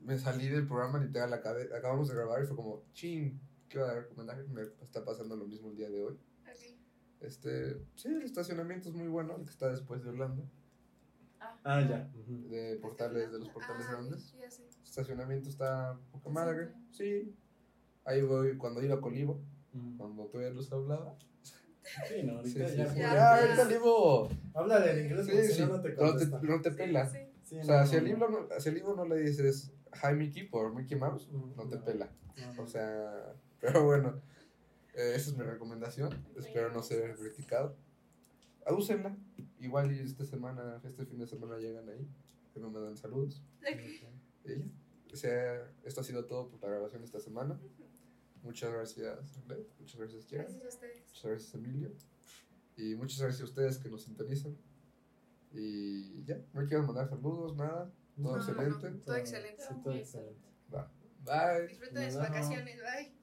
me salí del programa literal, acabe- acabamos de grabar y fue como, chin, ¿qué iba a recomendar? Me está pasando lo mismo el día de hoy. Ok. Este, sí, el estacionamiento es muy bueno, el que está después de Orlando, Ah, ya. Ujú. de portales, de los portales Ah, grandes. Ya sé. El estacionamiento está poca madre, sí. Ahí voy cuando iba a Colivo, Ujú. cuando todavía los hablaba. Sí, no, Sí, ahorita sí, ya. sí. Ya, Ya. Háblale en inglés Sí, porque sí, si no, te no te, contesta. no te pela. Sí, Sí, O sea, no, si no, libro no. no, si al libro no le dices Hi Mickey por Mickey Mouse, no te No. pela. No. O sea, pero bueno, eh, esa es mi recomendación. Espero no ser criticado. Úsenla. Igual y esta semana, este fin de semana llegan ahí. Que me mandan saludos. Ok. Y ya. O sea, esto ha sido todo por la grabación esta semana. Muchas gracias, Arlet. Muchas gracias, Kiara. Gracias a ustedes. Muchas gracias, Emilio. Y muchas gracias a ustedes que nos sintonizan. Y ya, no quiero mandar saludos, nada. Todo No, excelente. no, todo excelente. Sí, todo excelente. Va. Bye. Disfruten de sus vacaciones. Bye.